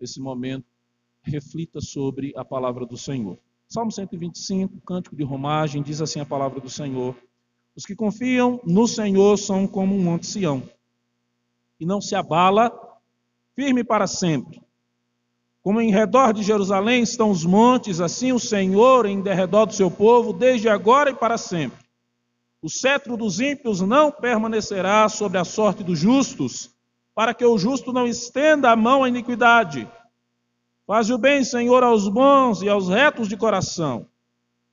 esse momento, reflita sobre a palavra do Senhor. Salmo 125, cântico de romagem, diz assim a palavra do Senhor: Os que confiam no Senhor são como um monte Sião, e não se abala, firme para sempre. Como em redor de Jerusalém estão os montes, assim o Senhor em derredor do seu povo, desde agora e para sempre. O cetro dos ímpios não permanecerá sobre a sorte dos justos, para que o justo não estenda a mão à iniquidade. Faz o bem, Senhor, aos bons e aos retos de coração.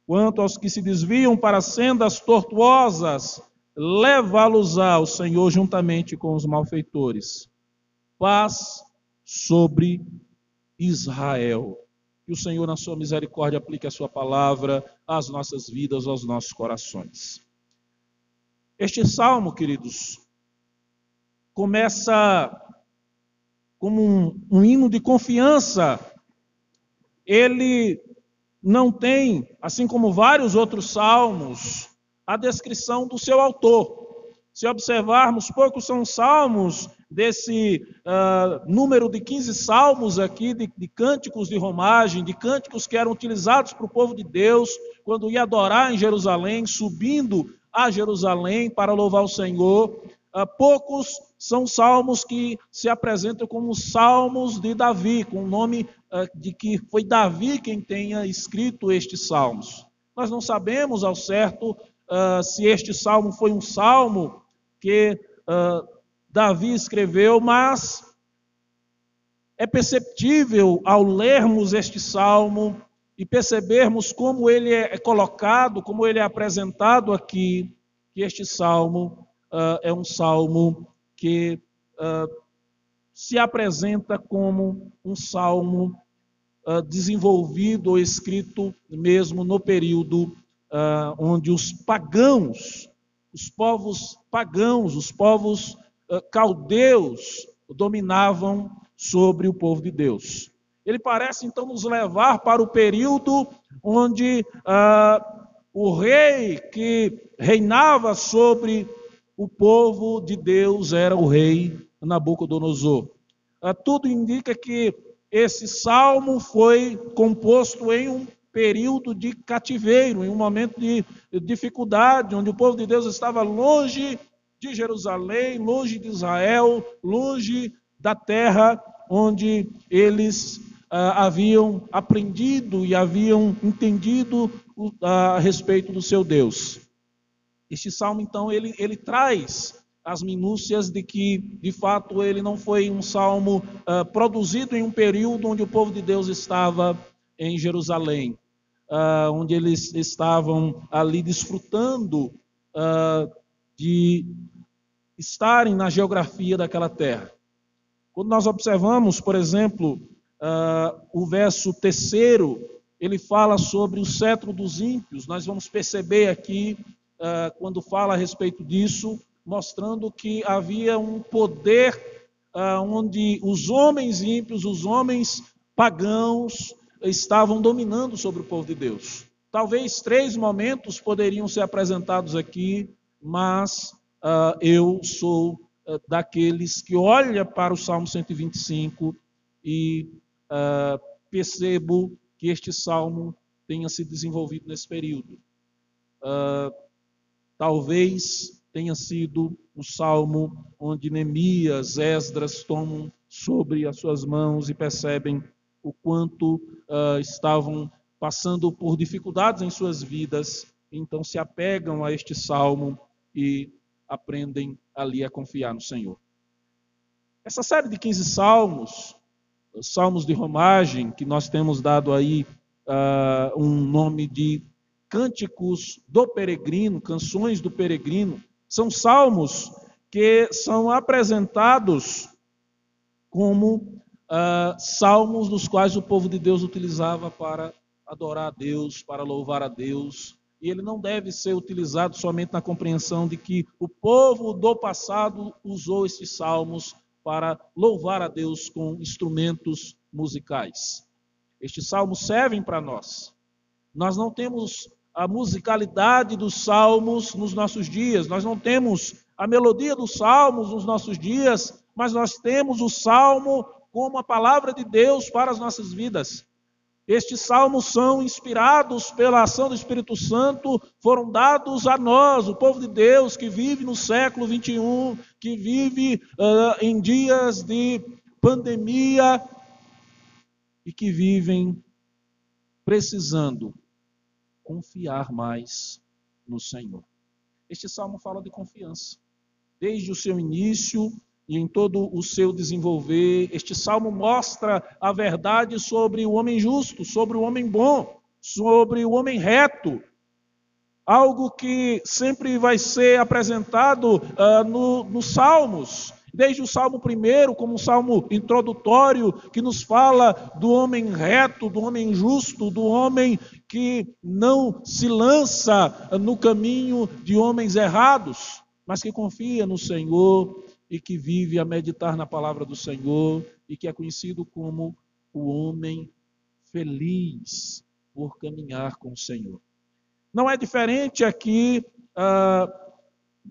Quanto aos que se desviam para sendas tortuosas, leva-los ao Senhor juntamente com os malfeitores. Paz sobre Israel. Que o Senhor, na sua misericórdia, aplique a sua palavra às nossas vidas, aos nossos corações. Este salmo, queridos, começa como um, um hino de confiança. Ele não tem, assim como vários outros salmos, a descrição do seu autor. Se observarmos, poucos são salmos desse uh, número de 15 salmos aqui, de, de, cânticos de romagem, de cânticos que eram utilizados para o povo de Deus quando ia adorar em Jerusalém, subindo a Jerusalém para louvar o Senhor. Uh, poucos são salmos que se apresentam como salmos de Davi, com o nome uh, de que foi Davi quem tenha escrito estes salmos. Nós não sabemos ao certo se este salmo foi um salmo que Davi escreveu, mas é perceptível ao lermos este salmo e percebermos como ele é colocado, como ele é apresentado aqui, que este salmo uh, é um salmo que uh, se apresenta como um salmo uh, desenvolvido ou escrito mesmo no período onde os pagãos os povos pagãos, os povos caldeus dominavam sobre o povo de Deus. Ele parece então nos levar para o período onde o rei que reinava sobre o povo de Deus era o rei Nabucodonosor. Uh, tudo indica que esse salmo foi composto em um período de cativeiro, em um momento de dificuldade, onde o povo de Deus estava longe de Jerusalém, longe de Israel, longe da terra onde eles ah, haviam aprendido e haviam entendido a respeito do seu Deus. Este salmo, então, ele, ele traz as minúcias de que, de fato, ele não foi um salmo ah, produzido em um período onde o povo de Deus estava em Jerusalém, uh, onde eles estavam ali desfrutando uh, de estarem na geografia daquela terra. Quando nós observamos, por exemplo, uh, o verso terceiro, ele fala sobre o cetro dos ímpios. Nós vamos perceber aqui, quando fala a respeito disso, mostrando que havia um poder onde os homens ímpios, os homens pagãos, estavam dominando sobre o povo de Deus. Talvez três momentos poderiam ser apresentados aqui, mas uh, eu sou uh, daqueles que olha para o Salmo 125 e uh, percebo que este salmo tenha se desenvolvido nesse período. Talvez tenha sido o salmo onde Neemias, Esdras tomam sobre as suas mãos e percebem o quanto uh, estavam passando por dificuldades em suas vidas, então se apegam a este salmo e aprendem ali a confiar no Senhor. Essa série de 15 salmos, salmos de romagem, que nós temos dado aí uh, um nome de cânticos do peregrino, canções do peregrino, são salmos que são apresentados como uh, salmos dos quais o povo de Deus utilizava para adorar a Deus, para louvar a Deus. E ele não deve ser utilizado somente na compreensão de que o povo do passado usou esses salmos para louvar a Deus com instrumentos musicais. Estes salmos servem para nós. Nós não temos a musicalidade dos salmos nos nossos dias, nós não temos a melodia dos salmos nos nossos dias, mas nós temos o salmo como a palavra de Deus para as nossas vidas. Estes salmos são inspirados pela ação do Espírito Santo, foram dados a nós, o povo de Deus que vive no século 21, que vive uh, em dias de pandemia e que vivem precisando confiar mais no Senhor. Este salmo fala de confiança. Desde o seu início e em todo o seu desenvolver, este salmo mostra a verdade sobre o homem justo, sobre o homem bom, sobre o homem reto. Algo que sempre vai ser apresentado uh, no, nos salmos, desde o Salmo 1, como um salmo introdutório, que nos fala do homem reto, do homem justo, do homem que não se lança no caminho de homens errados, mas que confia no Senhor e que vive a meditar na palavra do Senhor e que é conhecido como o homem feliz por caminhar com o Senhor. Não é diferente aqui, ah,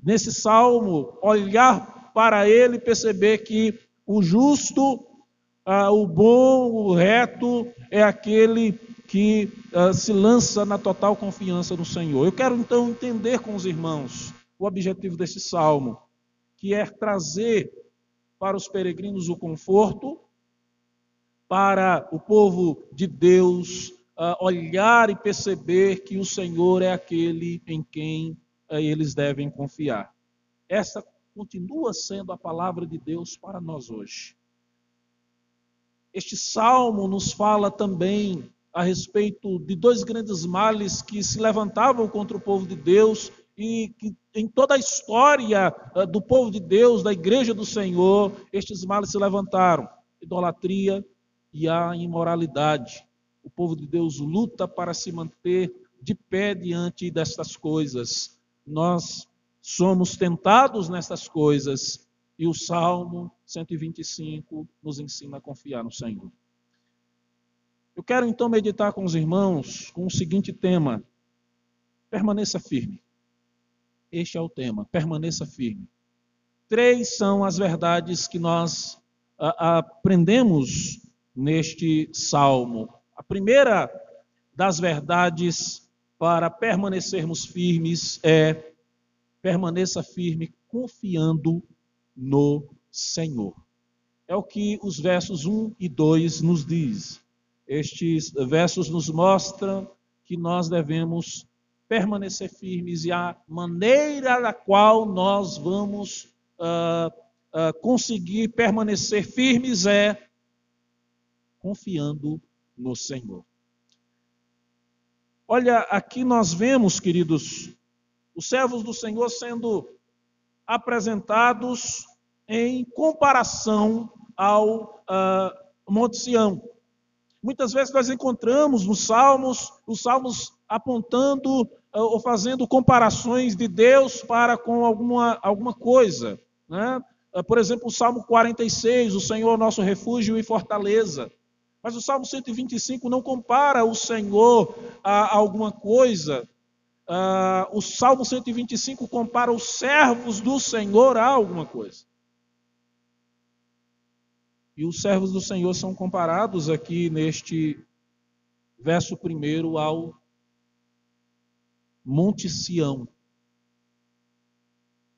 nesse salmo, olhar para ele perceber que o justo, ah, o bom, o reto é aquele que ah, se lança na total confiança no Senhor. Eu quero então entender com os irmãos o objetivo desse salmo que é trazer para os peregrinos o conforto, para o povo de Deus uh, olhar e perceber que o Senhor é aquele em quem uh, eles devem confiar. Essa continua sendo a palavra de Deus para nós hoje. Este salmo nos fala também a respeito de dois grandes males que se levantavam contra o povo de Deus e que em toda a história uh, do povo de Deus, da igreja do Senhor, estes males se levantaram: idolatria e a imoralidade. O povo de Deus luta para se manter de pé diante destas coisas. Nós somos tentados nestas coisas e o Salmo 125 nos ensina a confiar no Senhor. Eu quero então meditar com os irmãos com o seguinte tema: permaneça firme. Este é o tema. Permaneça firme. Três são as verdades que nós aprendemos neste salmo. A primeira das verdades para permanecermos firmes é permaneça firme confiando no Senhor. É o que os versos 1 e 2 nos diz. Estes versos nos mostram que nós devemos permanecer firmes e a maneira da qual nós vamos uh, uh, conseguir permanecer firmes é confiando no Senhor. Olha, aqui nós vemos, queridos, os servos do Senhor sendo apresentados em comparação ao uh, Monte Sião. Muitas vezes nós encontramos nos Salmos, os Salmos apontando ah, ou fazendo comparações de Deus para com alguma, alguma coisa. Né? Ah, por exemplo, o Salmo 46, o Senhor nosso refúgio e fortaleza. Mas o Salmo 125 não compara o Senhor a alguma coisa. Uh, o Salmo 125 compara os servos do Senhor a alguma coisa. E os servos do Senhor são comparados aqui neste verso primeiro ao Monte Sião.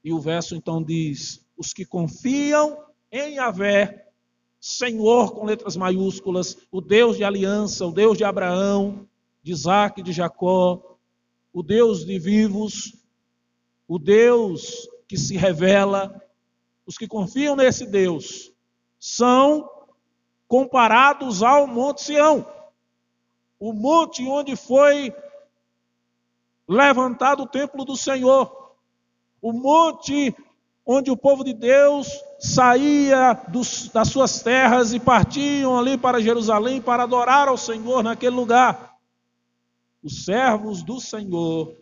E o verso então diz: os que confiam em Yahvé, Senhor com letras maiúsculas, o Deus de aliança, o Deus de Abraão, de Isaac de Jacó, o Deus de vivos, o Deus que se revela, os que confiam nesse Deus, são comparados ao Monte Sião, o monte onde foi levantado o templo do Senhor, o monte onde o povo de Deus saía dos, das suas terras e partiam ali para Jerusalém para adorar ao Senhor naquele lugar. Os servos do Senhor,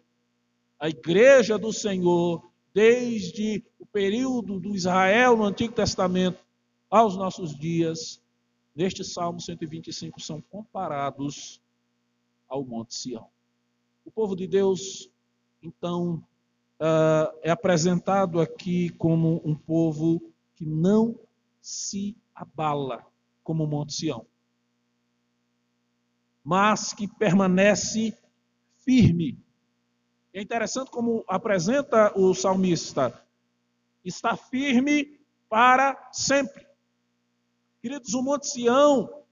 a igreja do Senhor, desde o período do Israel no Antigo Testamento aos nossos dias, neste Salmo 125, são comparados ao Monte Sião. O povo de Deus, então, uh, é apresentado aqui como um povo que não se abala como o Monte Sião, mas que permanece firme. É interessante como apresenta o salmista: está firme para sempre. Queridos, o Monte Sião,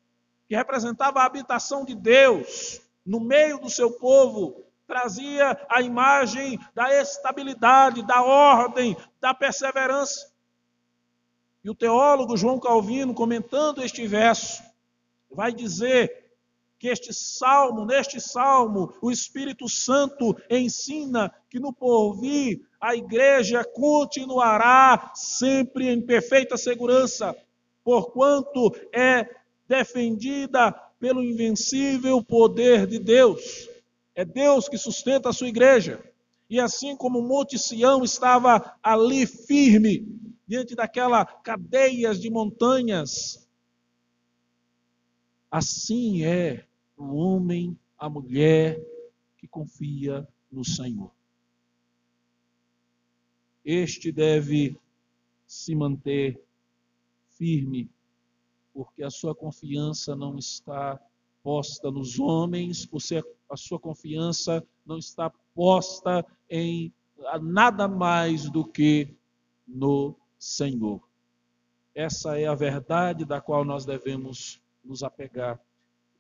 que representava a habitação de Deus no meio do seu povo, trazia a imagem da estabilidade, da ordem, da perseverança. E o teólogo João Calvino, comentando este verso, vai dizer que este salmo, neste salmo, o Espírito Santo ensina que no porvir a igreja continuará sempre em perfeita segurança, porquanto é defendida pelo invencível poder de Deus. É Deus que sustenta a sua igreja. E assim como o Monte Sião estava ali firme, diante daquela cadeias de montanhas, assim é o homem, a mulher que confia no Senhor. Este deve se manter firme, porque a sua confiança não está posta nos homens, porque a sua confiança não está posta em nada mais do que no Senhor. Essa é a verdade da qual nós devemos nos apegar.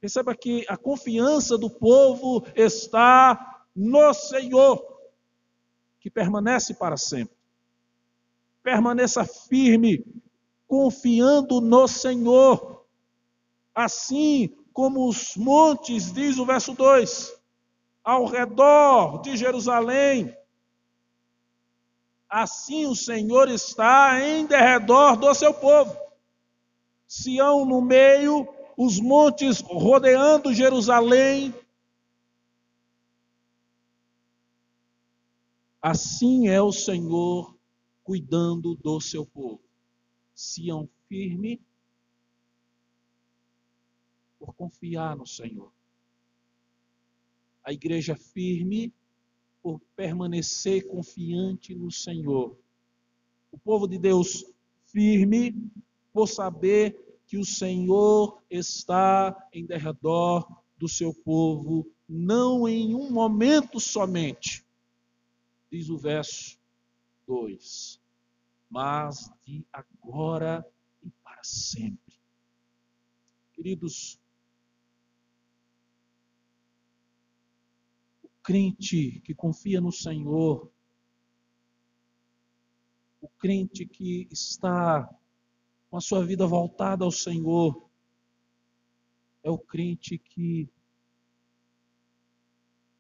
Perceba que a confiança do povo está no Senhor, que permanece para sempre. Permaneça firme, confiando no Senhor. Assim como os montes, diz o verso 2, ao redor de Jerusalém, assim o Senhor está em derredor do seu povo. Sião no meio, os montes rodeando Jerusalém. Assim é o Senhor cuidando do seu povo. Sião firme por confiar no Senhor. A igreja firme por permanecer confiante no Senhor. O povo de Deus firme por saber que o Senhor está em derredor do seu povo, não em um momento somente, diz o verso 2, mas de agora e para sempre. Queridos, o crente que confia no Senhor, o crente que está com a sua vida voltada ao Senhor, é o crente que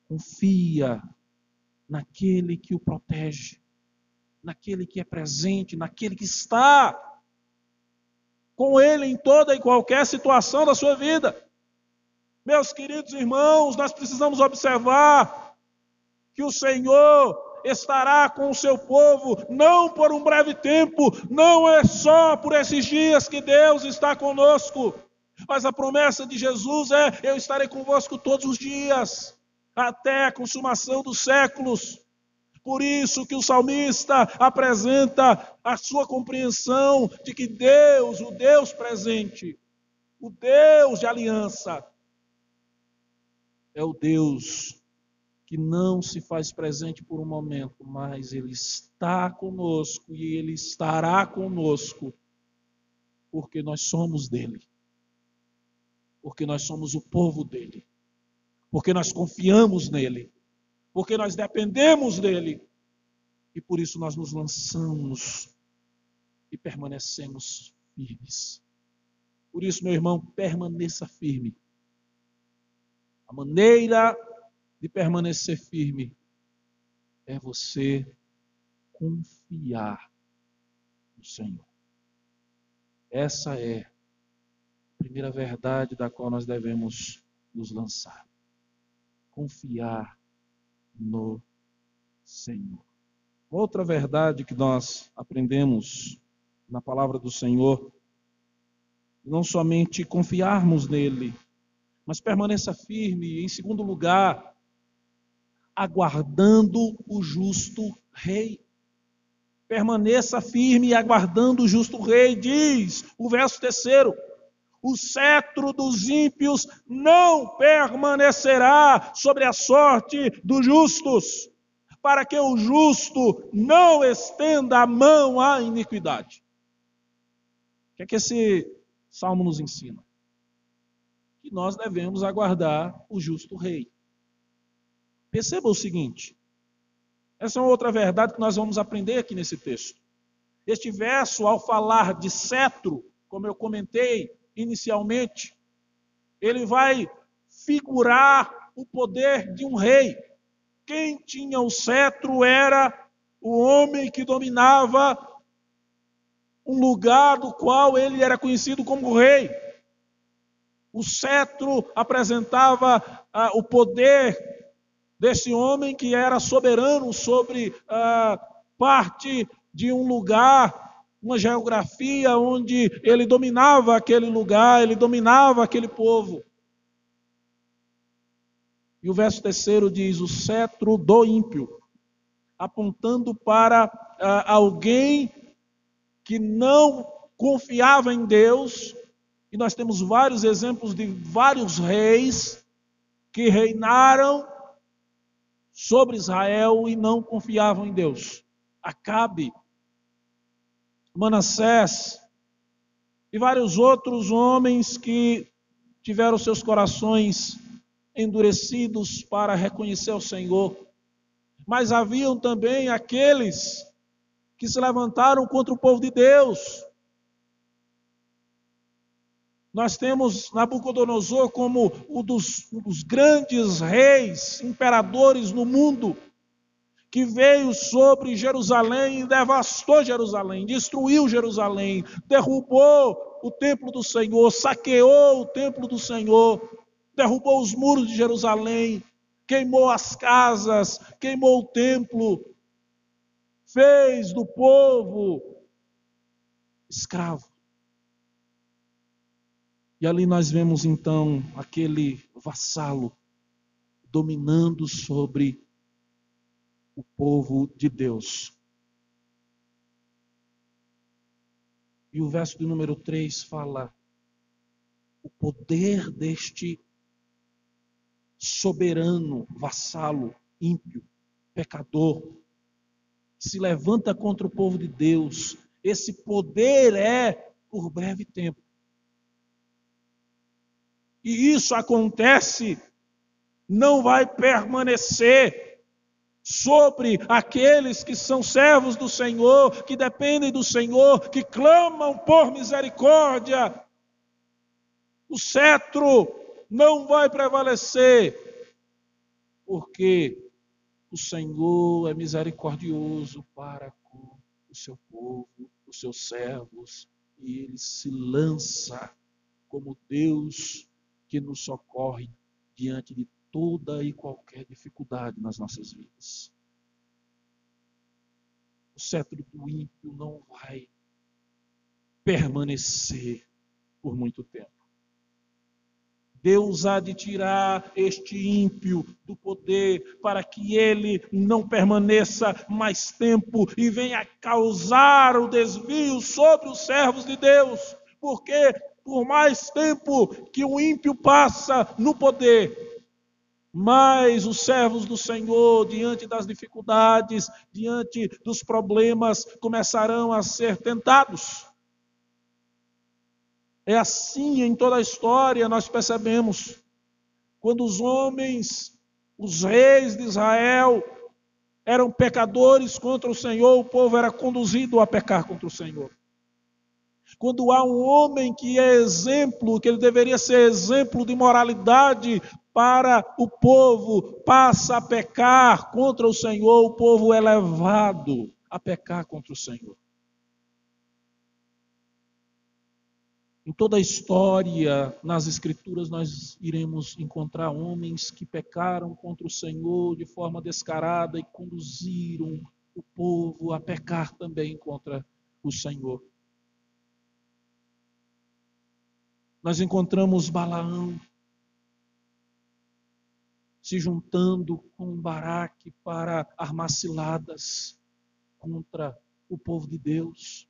confia naquele que o protege, naquele que é presente, naquele que está com ele em toda e qualquer situação da sua vida. Meus queridos irmãos, nós precisamos observar que o Senhor estará com o seu povo, não por um breve tempo, não é só por esses dias que Deus está conosco, mas a promessa de Jesus é: eu estarei convosco todos os dias, até a consumação dos séculos. Por isso que o salmista apresenta a sua compreensão de que Deus, o Deus presente, o Deus de aliança, é o Deus que não se faz presente por um momento, mas Ele está conosco e Ele estará conosco, porque nós somos dele, porque nós somos o povo dele, porque nós confiamos nele, porque nós dependemos dele e por isso nós nos lançamos e permanecemos firmes. Por isso, meu irmão, permaneça firme. A maneira de permanecer firme é você confiar no Senhor. Essa é a primeira verdade da qual nós devemos nos lançar. Confiar no Senhor. Outra verdade que nós aprendemos na palavra do Senhor, não somente confiarmos nele, mas permaneça firme. Em segundo lugar, aguardando o justo rei. Permaneça firme aguardando o justo rei, diz o verso terceiro. o cetro dos ímpios não permanecerá sobre a sorte dos justos, para que o justo não estenda a mão à iniquidade. O que é que esse salmo nos ensina? Que nós devemos aguardar o justo rei. Perceba o seguinte: essa é uma outra verdade que nós vamos aprender aqui nesse texto. Este verso, ao falar de cetro, como eu comentei inicialmente, ele vai figurar o poder de um rei. Quem tinha o cetro era o homem que dominava um lugar do qual ele era conhecido como rei. O cetro apresentava ah, o poder desse homem que era soberano sobre ah, parte de um lugar, uma geografia onde ele dominava aquele lugar, ele dominava aquele povo. E o verso terceiro diz: o cetro do ímpio, apontando para ah, alguém que não confiava em Deus, e nós temos vários exemplos de vários reis que reinaram sobre Israel e não confiavam em Deus. Acabe, Manassés e vários outros homens que tiveram seus corações endurecidos para reconhecer o Senhor. Mas haviam também aqueles que se levantaram contra o povo de Deus, nós temos Nabucodonosor como um dos, um dos grandes reis, imperadores no mundo, que veio sobre Jerusalém e devastou Jerusalém, destruiu Jerusalém, derrubou o templo do Senhor, saqueou o templo do Senhor, derrubou os muros de Jerusalém, queimou as casas, queimou o templo, fez do povo escravo. E ali nós vemos então aquele vassalo dominando sobre o povo de Deus. E o verso de número 3 fala o poder deste soberano, vassalo, ímpio, pecador, se levanta contra o povo de Deus. Esse poder é por breve tempo. E isso acontece, não vai permanecer sobre aqueles que são servos do Senhor, que dependem do Senhor, que clamam por misericórdia. O cetro não vai prevalecer, porque o Senhor é misericordioso para com o seu povo, os seus servos, e ele se lança como Deus que nos socorre diante de toda e qualquer dificuldade nas nossas vidas. O cetro do ímpio não vai permanecer por muito tempo. Deus há de tirar este ímpio do poder para que ele não permaneça mais tempo e venha causar o desvio sobre os servos de Deus, porque por mais tempo que o ímpio passa no poder, mais os servos do Senhor, diante das dificuldades, diante dos problemas, começarão a ser tentados. É assim em toda a história nós percebemos. Quando os homens, os reis de Israel, eram pecadores contra o Senhor, o povo era conduzido a pecar contra o Senhor. Quando há um homem que é exemplo, que ele deveria ser exemplo de moralidade para o povo, passa a pecar contra o Senhor, o povo é levado a pecar contra o Senhor. Em toda a história, nas Escrituras, nós iremos encontrar homens que pecaram contra o Senhor de forma descarada e conduziram o povo a pecar também contra o Senhor. Nós encontramos Balaão se juntando com Baraque para armar ciladas contra o povo de Deus.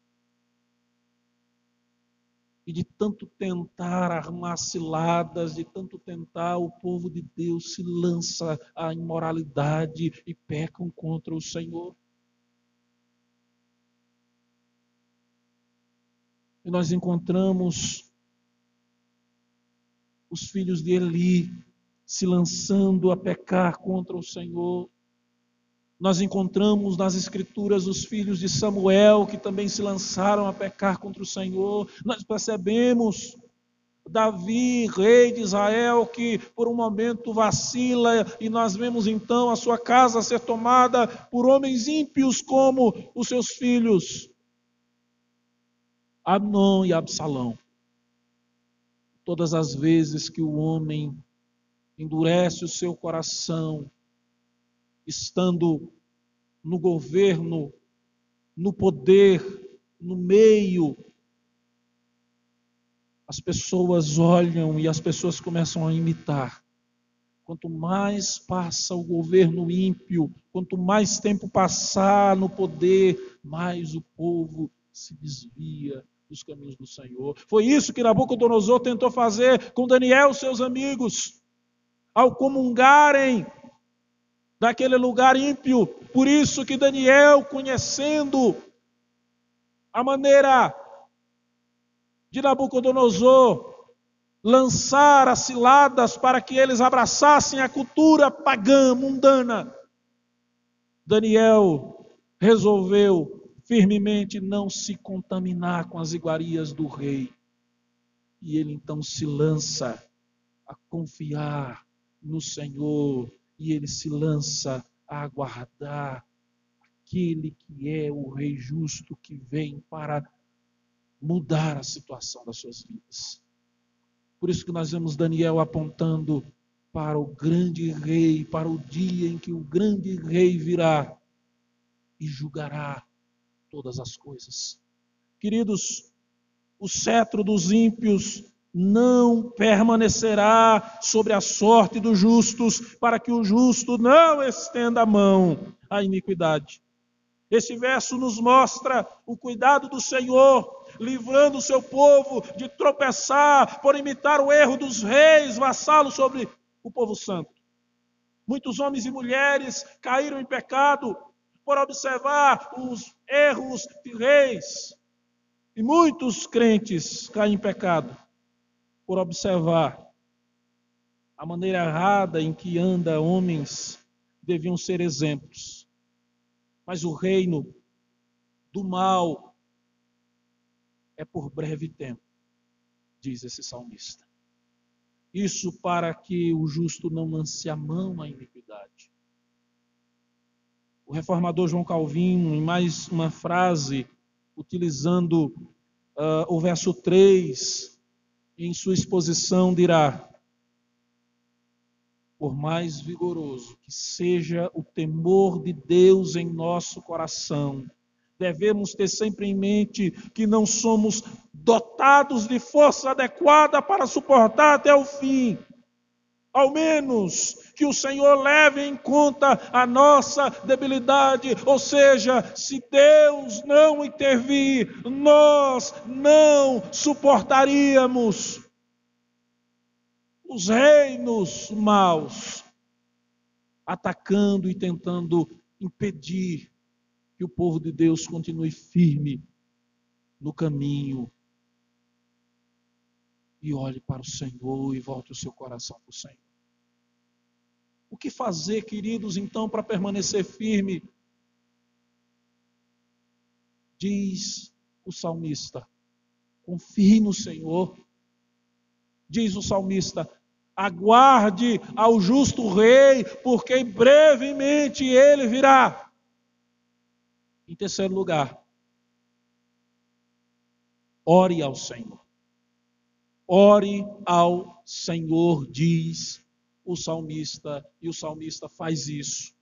E de tanto tentar armar ciladas, de tanto tentar, o povo de Deus se lança à imoralidade e pecam contra o Senhor. E nós encontramos os filhos de Eli se lançando a pecar contra o Senhor. Nós encontramos nas Escrituras os filhos de Samuel que também se lançaram a pecar contra o Senhor. Nós percebemos Davi, rei de Israel, que por um momento vacila, e nós vemos então a sua casa ser tomada por homens ímpios como os seus filhos, Amnon e Absalão. Todas as vezes que o homem endurece o seu coração, estando no governo, no poder, no meio, as pessoas olham e as pessoas começam a imitar. Quanto mais passa o governo ímpio, quanto mais tempo passar no poder, mais o povo se desvia dos caminhos do Senhor. Foi isso que Nabucodonosor tentou fazer com Daniel e seus amigos ao comungarem daquele lugar ímpio. Por isso que Daniel, conhecendo a maneira de Nabucodonosor lançar as ciladas para que eles abraçassem a cultura pagã, mundana, Daniel resolveu firmemente não se contaminar com as iguarias do rei. E ele então se lança a confiar no Senhor e ele se lança a aguardar aquele que é o Rei justo que vem para mudar a situação das suas vidas. Por isso que nós vemos Daniel apontando para o grande rei, para o dia em que o grande rei virá e julgará todas as coisas. Queridos, o cetro dos ímpios não permanecerá sobre a sorte dos justos, para que o justo não estenda a mão à iniquidade. Esse verso nos mostra o cuidado do Senhor, livrando o seu povo de tropeçar por imitar o erro dos reis vassalos sobre o povo santo. Muitos homens e mulheres caíram em pecado por observar os erros de reis. E muitos crentes caem em pecado por observar a maneira errada em que anda homens deviam ser exemplos. Mas o reino do mal é por breve tempo, diz esse salmista. Isso para que o justo não lance a mão à iniquidade. O reformador João Calvino, em mais uma frase, utilizando uh, o verso 3 em sua exposição dirá: Por mais vigoroso que seja o temor de Deus em nosso coração, devemos ter sempre em mente que não somos dotados de força adequada para suportar até o fim. Ao menos que o Senhor leve em conta a nossa debilidade, ou seja, se Deus não intervir, nós não suportaríamos os reinos maus atacando e tentando impedir que o povo de Deus continue firme no caminho e olhe para o Senhor e volte o seu coração para o Senhor. O que fazer, queridos, então, para permanecer firme? Diz o salmista: confie no Senhor. Diz o salmista: aguarde ao justo rei, porque brevemente ele virá. Em terceiro lugar, ore ao Senhor. Ore ao Senhor, diz o salmista, e o salmista faz isso.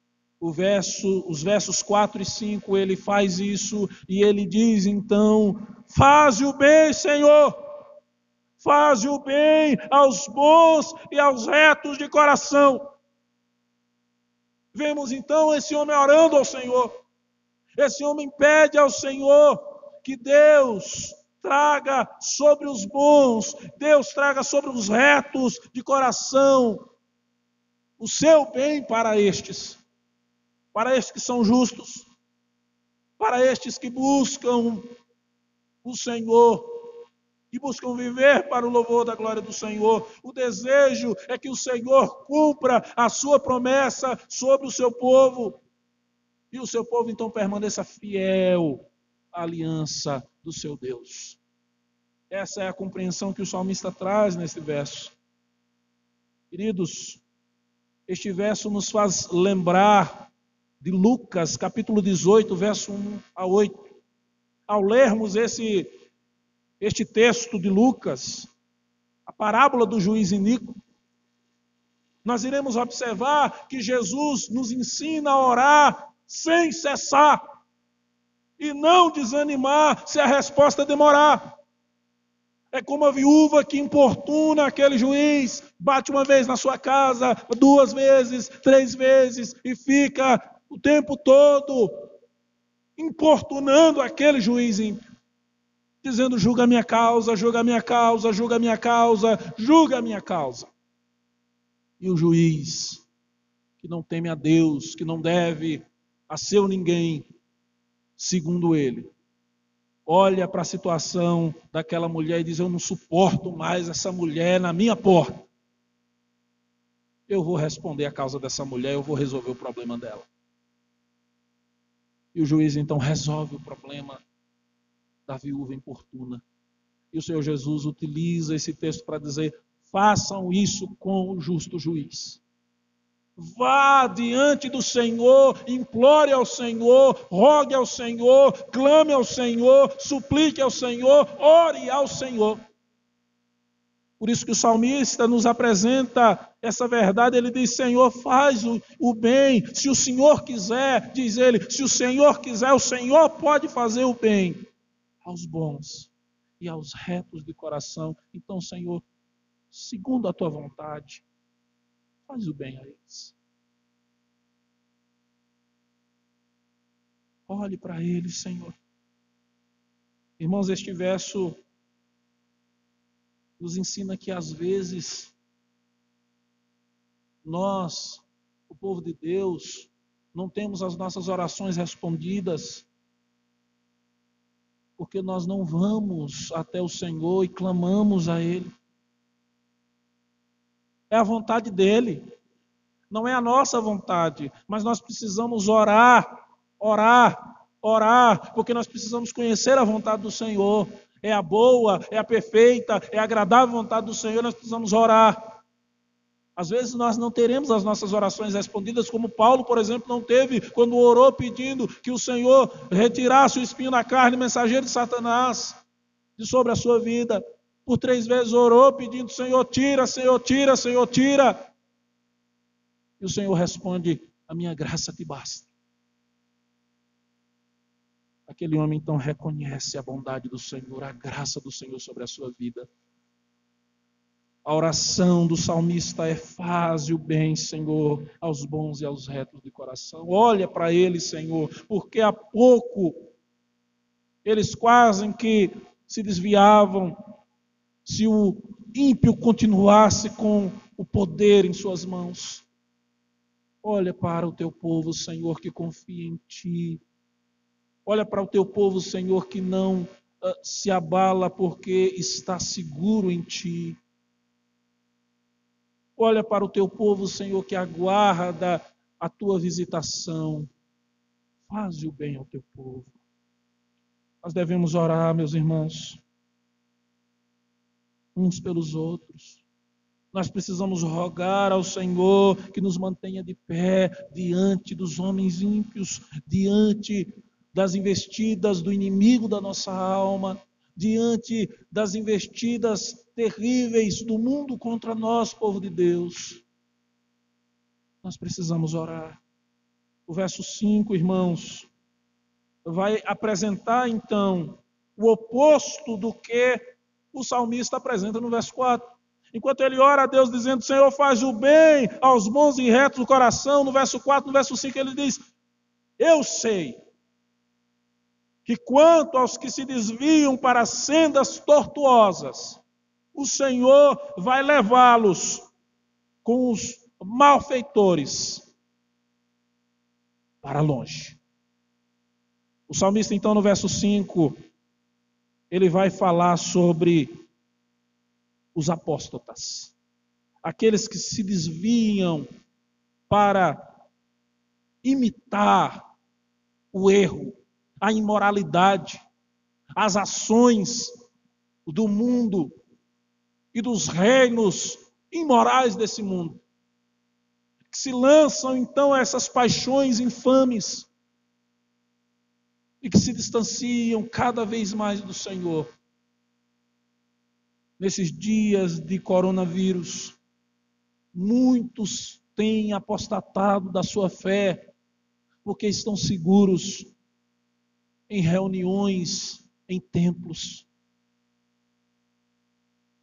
Verso, os versos 4 e 5, ele faz isso e ele diz então: Faze o bem, Senhor, faze o bem aos bons e aos retos de coração. Vemos então esse homem orando ao Senhor. Esse homem pede ao Senhor que Deus traga sobre os bons, Deus traga sobre os retos de coração o seu bem para estes, para estes que são justos, para estes que buscam o Senhor e buscam viver para o louvor da glória do Senhor. O desejo é que o Senhor cumpra a sua promessa sobre o seu povo e o seu povo então permaneça fiel à aliança do seu Deus. Essa é a compreensão que o salmista traz nesse verso. Queridos, este verso nos faz lembrar de Lucas, capítulo 18, verso 1 a 8. Ao lermos esse este texto de Lucas, a parábola do juiz iníquo, nós iremos observar que Jesus nos ensina a orar sem cessar e não desanimar se a resposta demorar. É como a viúva que importuna aquele juiz, bate uma vez na sua casa, duas vezes, três vezes, e fica o tempo todo importunando aquele juiz dizendo: julga a minha causa, julga a minha causa, julga a minha causa, julga a minha causa. E o juiz, que não teme a Deus, que não deve a seu ninguém, segundo ele, olha para a situação daquela mulher e diz: Eu não suporto mais essa mulher na minha porta. Eu vou responder a causa dessa mulher, eu vou resolver o problema dela. E o juiz então resolve o problema da viúva importuna. E o Senhor Jesus utiliza esse texto para dizer: façam isso com o justo juiz. Vá diante do Senhor, implore ao Senhor, rogue ao Senhor, clame ao Senhor, suplique ao Senhor, ore ao Senhor. Por isso que o salmista nos apresenta essa verdade, ele diz: Senhor, faz o, o, bem, se o Senhor quiser, diz ele, se o Senhor quiser, o Senhor pode fazer o bem aos bons e aos retos de coração. Então, Senhor, segundo a tua vontade, Faz o bem a eles. Olhe para eles, Senhor. Irmãos, este verso nos ensina que às vezes nós, o povo de Deus, não temos as nossas orações respondidas, porque nós não vamos até o Senhor e clamamos a Ele. É a vontade dele. Não é a nossa vontade, mas nós precisamos orar, orar, orar, porque nós precisamos conhecer a vontade do Senhor. É a boa, é a perfeita, é a agradável vontade do Senhor, nós precisamos orar. Às vezes nós não teremos as nossas orações respondidas, como Paulo, por exemplo, não teve quando orou pedindo que o Senhor retirasse o espinho na carne, mensageiro de Satanás, de sobre a sua vida. Por três vezes orou pedindo: Senhor, tira, Senhor, tira, Senhor, tira. E o Senhor responde: A minha graça te basta. Aquele homem então reconhece a bondade do Senhor, a graça do Senhor sobre a sua vida. A oração do salmista é: faze o bem, Senhor, aos bons e aos retos de coração. Olha para ele, Senhor, porque há pouco eles quase que se desviavam, se o ímpio continuasse com o poder em suas mãos. Olha para o teu povo, Senhor, que confia em ti. Olha para o teu povo, Senhor, que não uh, se abala porque está seguro em ti. Olha para o teu povo, Senhor, que aguarda a tua visitação. Faze o bem ao teu povo. Nós devemos orar, meus irmãos uns pelos outros. Nós precisamos rogar ao Senhor que nos mantenha de pé diante dos homens ímpios, diante das investidas do inimigo da nossa alma, diante das investidas terríveis do mundo contra nós, povo de Deus. Nós precisamos orar. O verso 5, irmãos, vai apresentar então o oposto do que o salmista apresenta no verso 4. Enquanto ele ora a Deus dizendo, Senhor, faz o bem aos bons e retos do coração, no verso 4, no verso 5 ele diz, eu sei que quanto aos que se desviam para sendas tortuosas, o Senhor vai levá-los com os malfeitores para longe. O salmista, então, no verso 5, ele vai falar sobre os apóstatas, aqueles que se desviam para imitar o erro, a imoralidade, as ações do mundo e dos reinos imorais desse mundo. Que se lançam então a essas paixões infames e que se distanciam cada vez mais do Senhor. Nesses dias de coronavírus, muitos têm apostatado da sua fé porque estão seguros em reuniões, em templos.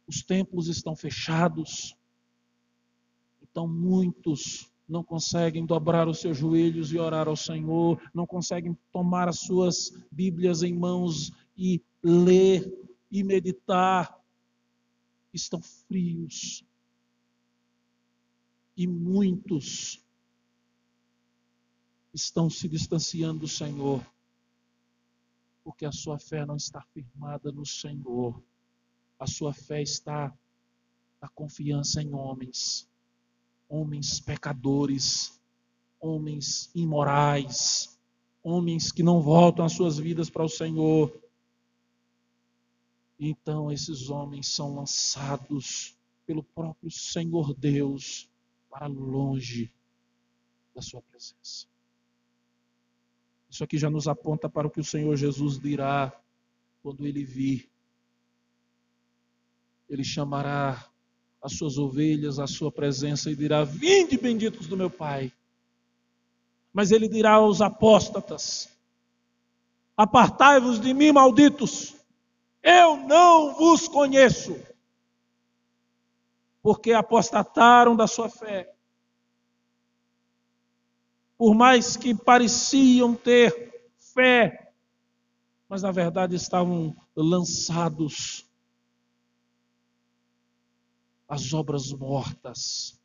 Os templos estão fechados, então muitos não conseguem dobrar os seus joelhos e orar ao Senhor, não conseguem tomar as suas Bíblias em mãos e ler e meditar. Estão frios. E muitos estão se distanciando do Senhor, porque a sua fé não está firmada no Senhor. A sua fé está na confiança em homens homens pecadores, homens imorais, homens que não voltam as suas vidas para o Senhor. Então esses homens são lançados pelo próprio Senhor Deus para longe da sua presença. Isso aqui já nos aponta para o que o Senhor Jesus dirá quando ele vir. Ele chamará as suas ovelhas à sua presença e dirá: Vinde, benditos do meu Pai. Mas ele dirá aos apóstatas: Apartai-vos de mim, malditos, eu não vos conheço, porque apostataram da sua fé. Por mais que pareciam ter fé, mas na verdade estavam lançados as obras mortas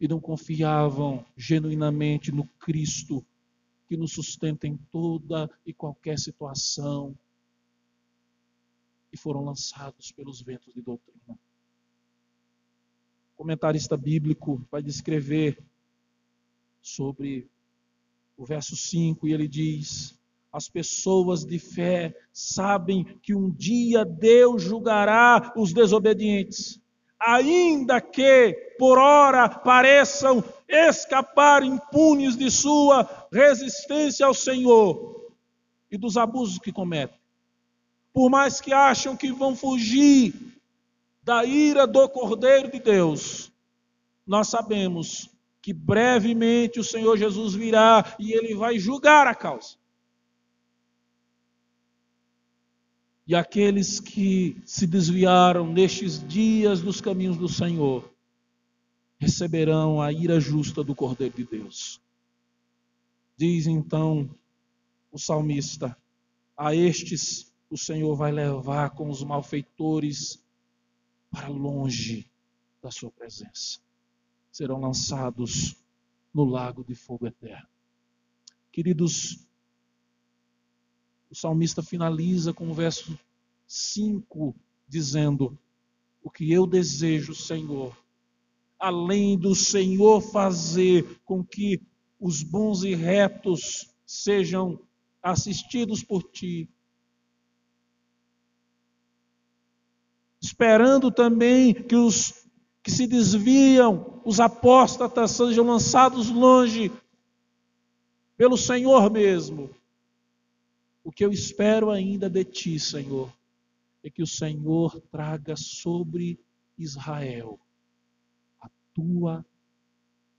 e não confiavam genuinamente no Cristo que nos sustenta em toda e qualquer situação e foram lançados pelos ventos de doutrina. O comentarista bíblico vai descrever sobre o verso 5 e ele diz: as pessoas de fé sabem que um dia Deus julgará os desobedientes, ainda que por ora pareçam escapar impunes de sua resistência ao Senhor e dos abusos que cometem. Por mais que acham que vão fugir da ira do Cordeiro de Deus, nós sabemos que brevemente o Senhor Jesus virá e ele vai julgar a causa. E aqueles que se desviaram nestes dias dos caminhos do Senhor receberão a ira justa do Cordeiro de Deus. Diz então o salmista: A estes o Senhor vai levar com os malfeitores para longe da sua presença. Serão lançados no lago de fogo eterno. Queridos, o salmista finaliza com o verso 5, dizendo: O que eu desejo, Senhor, além do Senhor fazer com que os bons e retos sejam assistidos por ti, esperando também que os que se desviam, os apóstatas, sejam lançados longe pelo Senhor mesmo. O que eu espero ainda de ti, Senhor, é que o Senhor traga sobre Israel a tua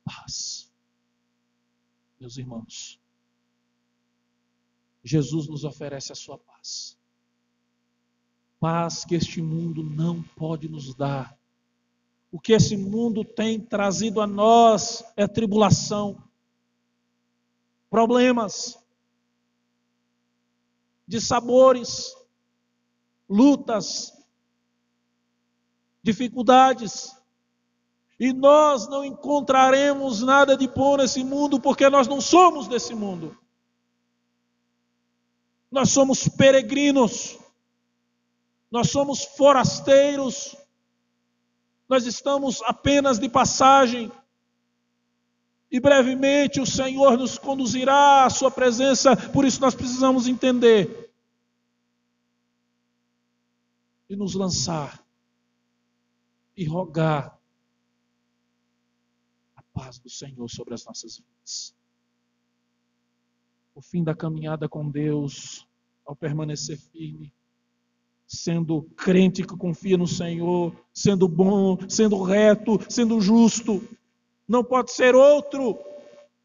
paz. Meus irmãos, Jesus nos oferece a sua paz. Paz que este mundo não pode nos dar. O que esse mundo tem trazido a nós é tribulação, problemas, de sabores, lutas, dificuldades. E nós não encontraremos nada de bom nesse mundo porque nós não somos desse mundo. Nós somos peregrinos, nós somos forasteiros, nós estamos apenas de passagem. E brevemente o Senhor nos conduzirá à Sua presença, por isso nós precisamos entender e nos lançar e rogar a paz do Senhor sobre as nossas vidas. O fim da caminhada com Deus, ao permanecer firme, sendo crente que confia no Senhor, sendo bom, sendo reto, sendo justo, não pode ser outro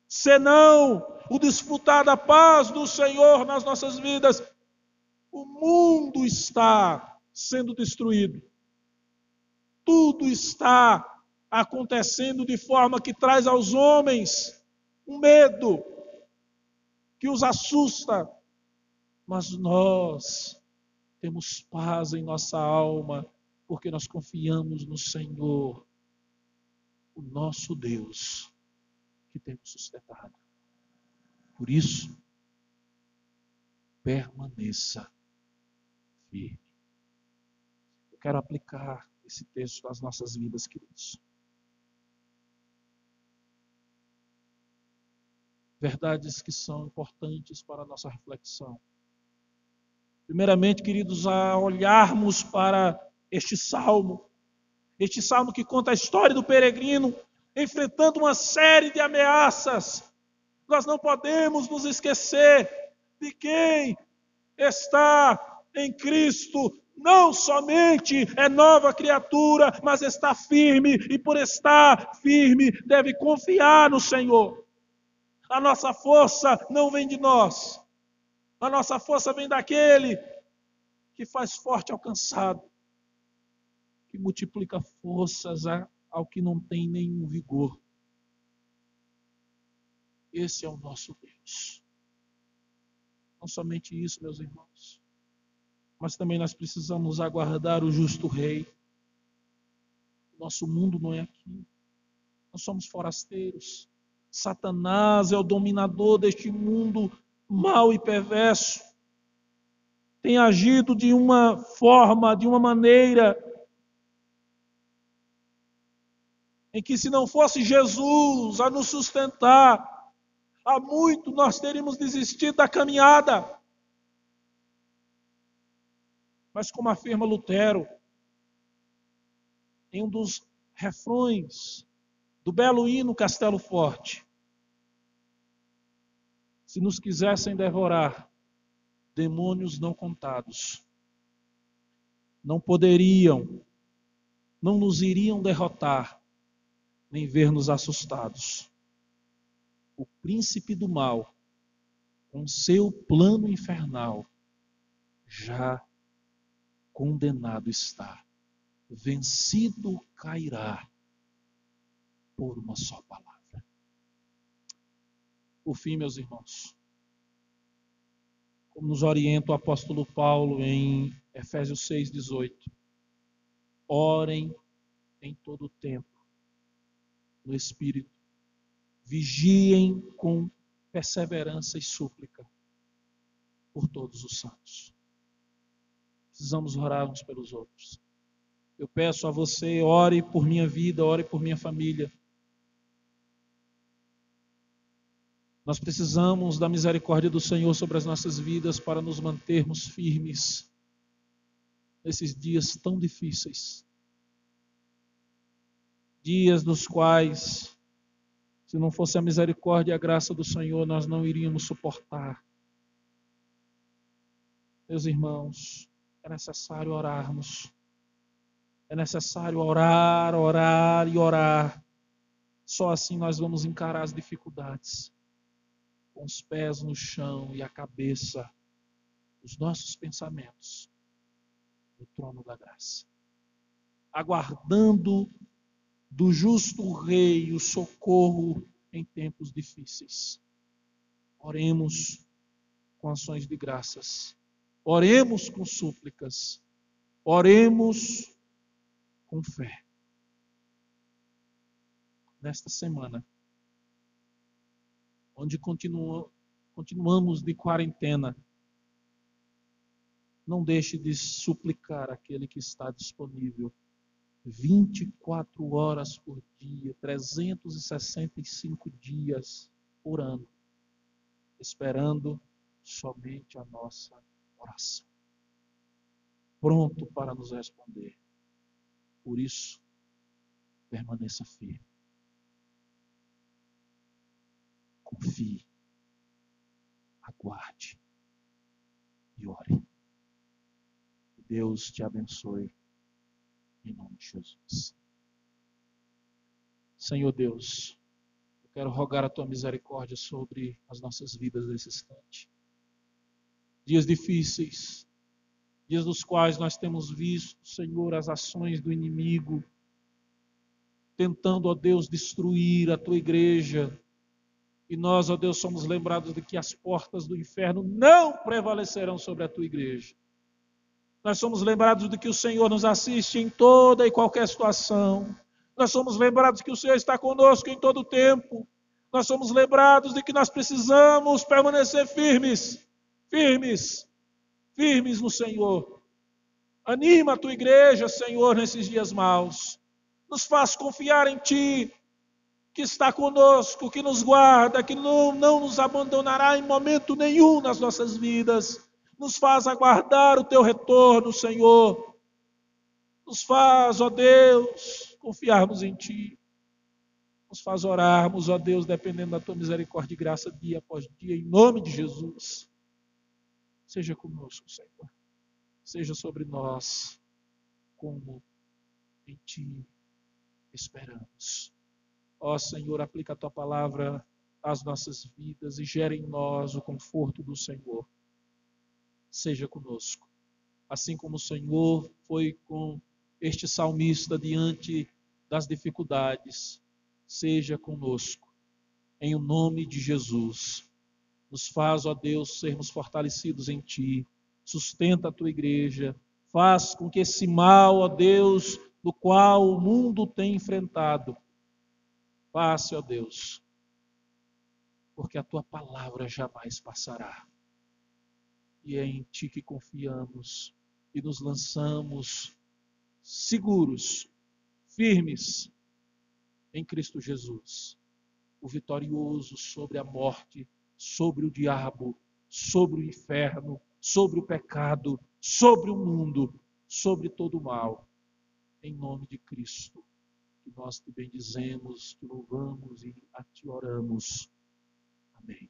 senão o desfrutar da paz do Senhor nas nossas vidas. O mundo está sendo destruído. Tudo está acontecendo de forma que traz aos homens um medo que os assusta. Mas nós temos paz em nossa alma porque nós confiamos no Senhor o nosso Deus que temos sustentado. Por isso, permaneça firme. Eu quero aplicar esse texto às nossas vidas, queridos. Verdades que são importantes para a nossa reflexão. Primeiramente, queridos, a olharmos para este salmo, este salmo que conta a história do peregrino enfrentando uma série de ameaças. Nós não podemos nos esquecer de quem está em Cristo. Não somente é nova criatura, mas está firme e por estar firme deve confiar no Senhor. A nossa força não vem de nós. A nossa força vem daquele que faz forte ao cansado que multiplica forças ao que não tem nenhum vigor. Esse é o nosso Deus. Não somente isso, meus irmãos, mas também nós precisamos aguardar o justo Rei. Nosso mundo não é aqui. Nós somos forasteiros. Satanás é o dominador deste mundo mau e perverso. Tem agido de uma forma, de uma maneira em que se não fosse Jesus a nos sustentar, há muito nós teríamos desistido da caminhada. Mas como afirma Lutero, em um dos refrões do belo hino Castelo Forte, se nos quisessem devorar, demônios não contados, não poderiam, não nos iriam derrotar, nem ver-nos assustados. O príncipe do mal, com seu plano infernal, já condenado está, vencido cairá por uma só palavra. Por fim, meus irmãos, como nos orienta o apóstolo Paulo em Efésios 6,18, orem em todo o tempo no Espírito. Vigiem com perseverança e súplica por todos os santos. Precisamos orar uns pelos outros. Eu peço a você, ore por minha vida, ore por minha família. Nós precisamos da misericórdia do Senhor sobre as nossas vidas para nos mantermos firmes nesses dias tão difíceis dias dos quais, se não fosse a misericórdia e a graça do Senhor, nós não iríamos suportar. Meus irmãos, é necessário orarmos. É necessário orar, orar e orar. Só assim nós vamos encarar as dificuldades. Com os pés no chão e a cabeça, os nossos pensamentos no trono da graça. Aguardando do justo Rei o socorro em tempos difíceis. Oremos com ações de graças Oremos com súplicas. Oremos com fé. Nesta semana, onde continua, continuamos de quarentena, não deixe de suplicar aquele que está disponível 24 horas por dia, 365 dias por ano, esperando somente a nossa oração. Pronto para nos responder. Por isso, permaneça firme. Confie. Aguarde. E ore. Deus te abençoe. Em nome de Jesus. Senhor Deus, eu quero rogar a tua misericórdia sobre as nossas vidas nesse instante. Dias difíceis, dias dos quais nós temos visto, Senhor, as ações do inimigo, tentando, ó Deus, destruir a tua igreja. E nós, ó Deus, somos lembrados de que as portas do inferno não prevalecerão sobre a tua igreja. Nós somos lembrados de que o Senhor nos assiste em toda e qualquer situação. Nós somos lembrados que o Senhor está conosco em todo o tempo. Nós somos lembrados de que nós precisamos permanecer firmes, firmes, firmes no Senhor. Anima a tua igreja, Senhor, nesses dias maus. Nos faz confiar em Ti, que está conosco, que nos guarda, que não, não nos abandonará em momento nenhum nas nossas vidas nos faz aguardar o teu retorno, Senhor. Nos faz, ó Deus, confiarmos em Ti. Nos faz orarmos, ó Deus, dependendo da Tua misericórdia e graça dia após dia, em nome de Jesus. Seja conosco, Senhor. Seja sobre nós, como em Ti esperamos. Ó Senhor, aplica a Tua palavra às nossas vidas e gere em nós o conforto do Senhor seja conosco. Assim como o Senhor foi com este salmista diante das dificuldades, seja conosco. Em o nome de Jesus. Nos faz, ó Deus, sermos fortalecidos em Ti. Sustenta a Tua igreja. Faz com que esse mal, ó Deus, do qual o mundo tem enfrentado, passe, ó Deus, porque a Tua palavra jamais passará e é em Ti que confiamos e nos lançamos seguros, firmes em Cristo Jesus, o vitorioso sobre a morte, sobre o diabo, sobre o inferno, sobre o pecado, sobre o mundo, sobre todo o mal. Em nome de Cristo, nós te bendizemos, te louvamos e a ti oramos. Amém.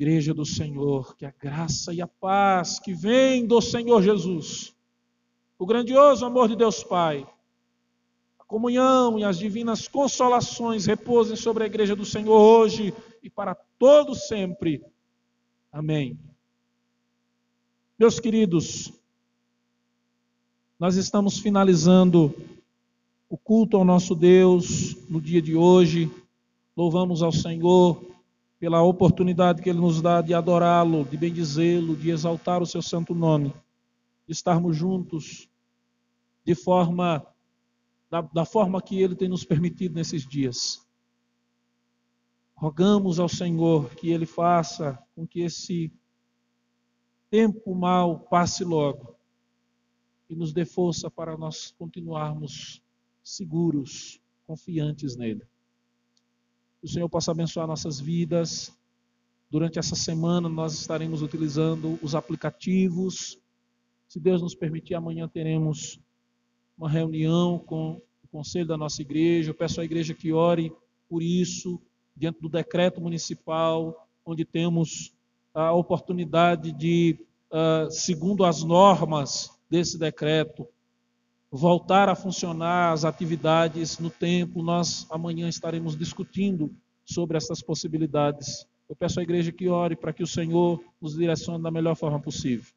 Igreja do Senhor, que a graça e a paz que vem do Senhor Jesus, o grandioso amor de Deus Pai, a comunhão e as divinas consolações repousem sobre a igreja do Senhor hoje e para todo sempre. Amém. Meus queridos, nós estamos finalizando o culto ao nosso Deus no dia de hoje. Louvamos ao Senhor pela oportunidade que Ele nos dá de adorá-lo, de bendizê-lo, de exaltar o seu santo nome, de estarmos juntos de forma da, da forma que Ele tem nos permitido nesses dias. Rogamos ao Senhor que Ele faça com que esse tempo mal passe logo e nos dê força para nós continuarmos seguros, confiantes nele. Que o Senhor possa abençoar nossas vidas. Durante essa semana nós estaremos utilizando os aplicativos. Se Deus nos permitir, amanhã teremos uma reunião com o conselho da nossa igreja. Eu peço à igreja que ore por isso, diante do decreto municipal, onde temos a oportunidade de, uh, segundo as normas desse decreto, voltar a funcionar as atividades no tempo. Nós amanhã estaremos discutindo sobre essas possibilidades. Eu peço à igreja que ore para que o Senhor nos direcione da melhor forma possível.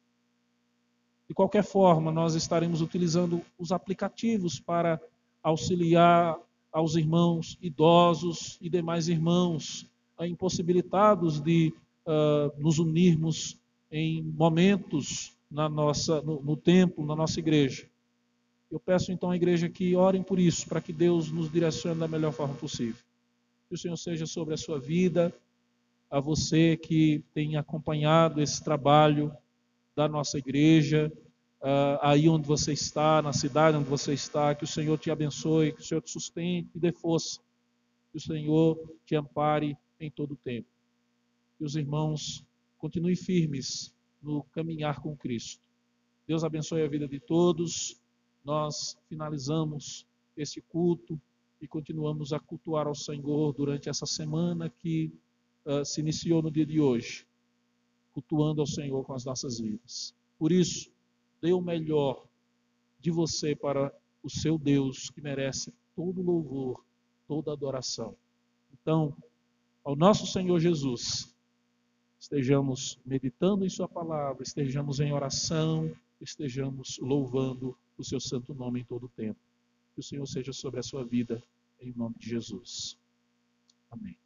De qualquer forma, nós estaremos utilizando os aplicativos para auxiliar aos irmãos idosos e demais irmãos impossibilitados de uh, nos unirmos em momentos na nossa, no, no templo, na nossa igreja. Eu peço então à igreja que orem por isso, para que Deus nos direcione da melhor forma possível. Que o Senhor seja sobre a sua vida, a você que tem acompanhado esse trabalho da nossa igreja, uh, aí onde você está, na cidade onde você está, que o Senhor te abençoe, que o Senhor te sustente e dê força, que o Senhor te ampare em todo o tempo. Que os irmãos continuem firmes no caminhar com Cristo. Deus abençoe a vida de todos. Nós finalizamos esse culto e continuamos a cultuar ao Senhor durante essa semana que uh, se iniciou no dia de hoje, cultuando ao Senhor com as nossas vidas. Por isso, dê o melhor de você para o seu Deus, que merece todo louvor, toda adoração. Então, ao nosso Senhor Jesus, estejamos meditando em Sua palavra, estejamos em oração, estejamos louvando o Seu santo nome em todo o tempo. Que o Senhor seja sobre a sua vida, em nome de Jesus. Amém.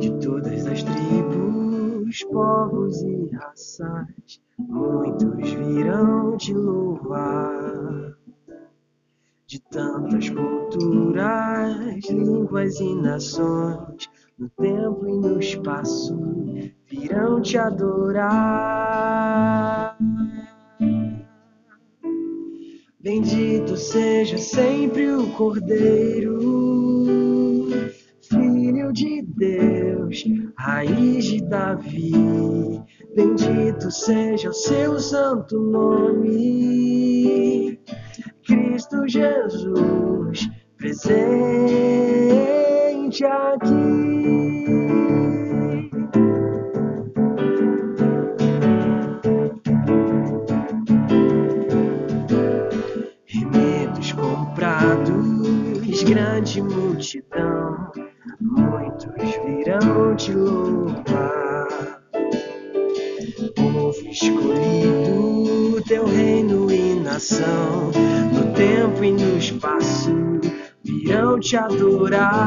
De todas as tribos, povos e raças, muitos virão te louvar de tantas culturas, línguas e nações, no tempo e no espaço, virão te adorar. Bendito seja sempre o Cordeiro, Filho de Deus, raiz de Davi. Bendito seja o seu santo nome Cristo Jesus presente aqui. Remédios comprados, grande multidão, muitos virão te louvar. Povo escolhido, teu reino e nação tempo e no espaço virão te adorar.